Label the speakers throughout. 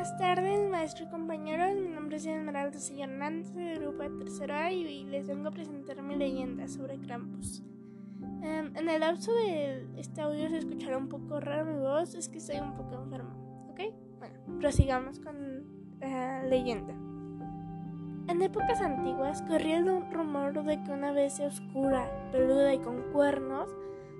Speaker 1: Buenas tardes, maestro y compañeros. Mi nombre es Esmeralda Silla Hernández, del grupo de tercero A, y les vengo a presentar mi leyenda sobre Krampus. Em, en el lapso de este audio se escuchará un poco raro mi voz, es que estoy un poco enfermo, ¿ok? Bueno, prosigamos con la leyenda. En épocas antiguas corría el rumor de que una bestia oscura, peluda y con cuernos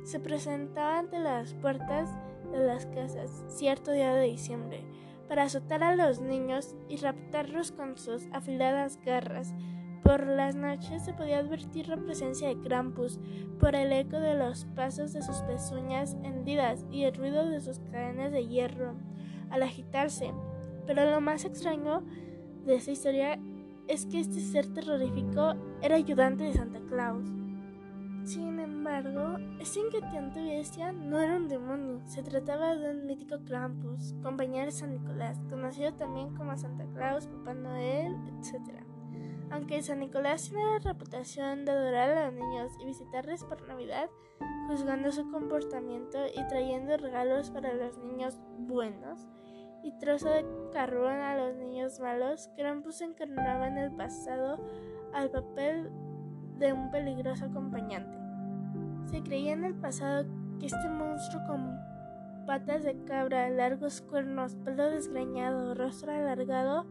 Speaker 1: se presentaba ante las puertas de las casas cierto día de diciembre para azotar a los niños y raptarlos con sus afiladas garras. Por las noches se podía advertir la presencia de Krampus por el eco de los pasos de sus pezuñas hendidas y el ruido de sus cadenas de hierro al agitarse. Pero lo más extraño de esta historia es que este ser terrorífico era ayudante de Santa Claus. Sin embargo, esta inquietante bestia no era un demonio, se trataba de un mítico Krampus, compañero de San Nicolás, conocido también como Santa Claus, Papá Noel, etc. Aunque San Nicolás tiene la reputación de adorar a los niños y visitarles por Navidad, juzgando su comportamiento y trayendo regalos para los niños buenos y trozo de carbón a los niños malos, Krampus encarnaba en el pasado al papel de un peligroso acompañante. Se creía en el pasado que este monstruo con patas de cabra, largos cuernos, pelo desgreñado, rostro alargado,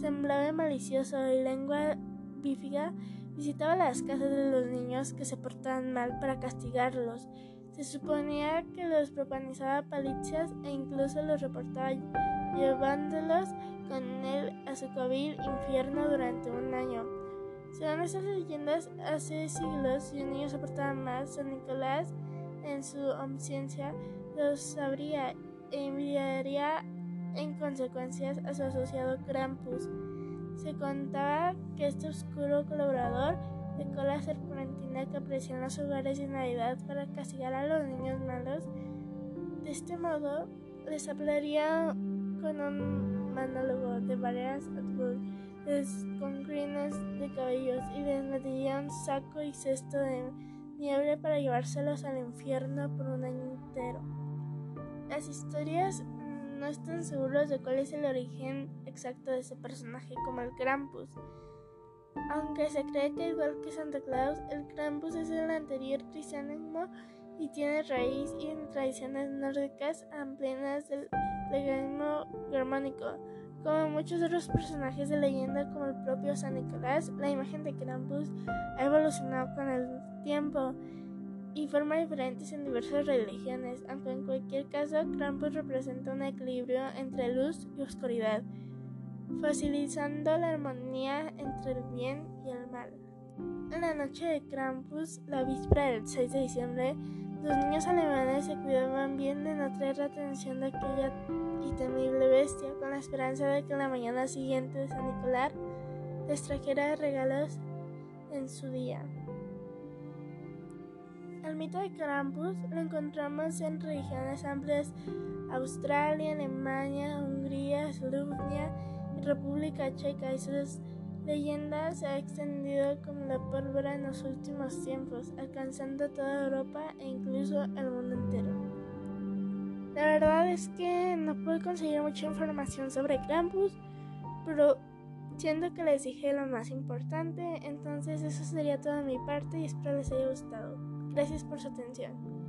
Speaker 1: semblaba malicioso y lengua bífida, visitaba las casas de los niños que se portaban mal para castigarlos. Se suponía que los propanizaba palizas e incluso los reportaba llevándolos con él a su cabil infierno durante un año. Según estas leyendas, hace siglos, si un niño se portaba mal, San Nicolás, en su omnisciencia, los sabría e enviaría en consecuencias a su asociado Krampus. Se contaba que este oscuro colaborador de cola serpentina que aparecía en los hogares de Navidad para castigar a los niños malos, de este modo les hablaría con un monólogo de varias con crines de cabellos y les saco y cesto de nieve para llevárselos al infierno por un año entero. Las historias no están seguros de cuál es el origen exacto de ese personaje, como el Krampus. Aunque se cree que igual que Santa Claus, el Krampus es el anterior cristianismo y tiene raíz en tradiciones nórdicas amplias del legalismo germánico. Como muchos otros personajes de leyenda, como el propio San Nicolás, la imagen de Krampus ha evolucionado con el tiempo y forma diferentes en diversas religiones, aunque en cualquier caso Krampus representa un equilibrio entre luz y oscuridad, facilitando la armonía entre el bien y el mal. En la noche de Krampus, la víspera del 6 de diciembre, los niños alemanes se cuidaban bien de no traer la atención de aquella y temible bestia, con la esperanza de que en la mañana siguiente de San Nicolás les trajera regalos en su día. El mito de Krampus lo encontramos en regiones amplias Australia, Alemania, Hungría, Eslovenia y República Checa y sus leyenda se ha extendido como la pólvora en los últimos tiempos, alcanzando toda Europa e incluso el mundo entero. La verdad es que no pude conseguir mucha información sobre Krampus, pero siento que les dije lo más importante, entonces eso sería toda mi parte y espero les haya gustado. Gracias por su atención.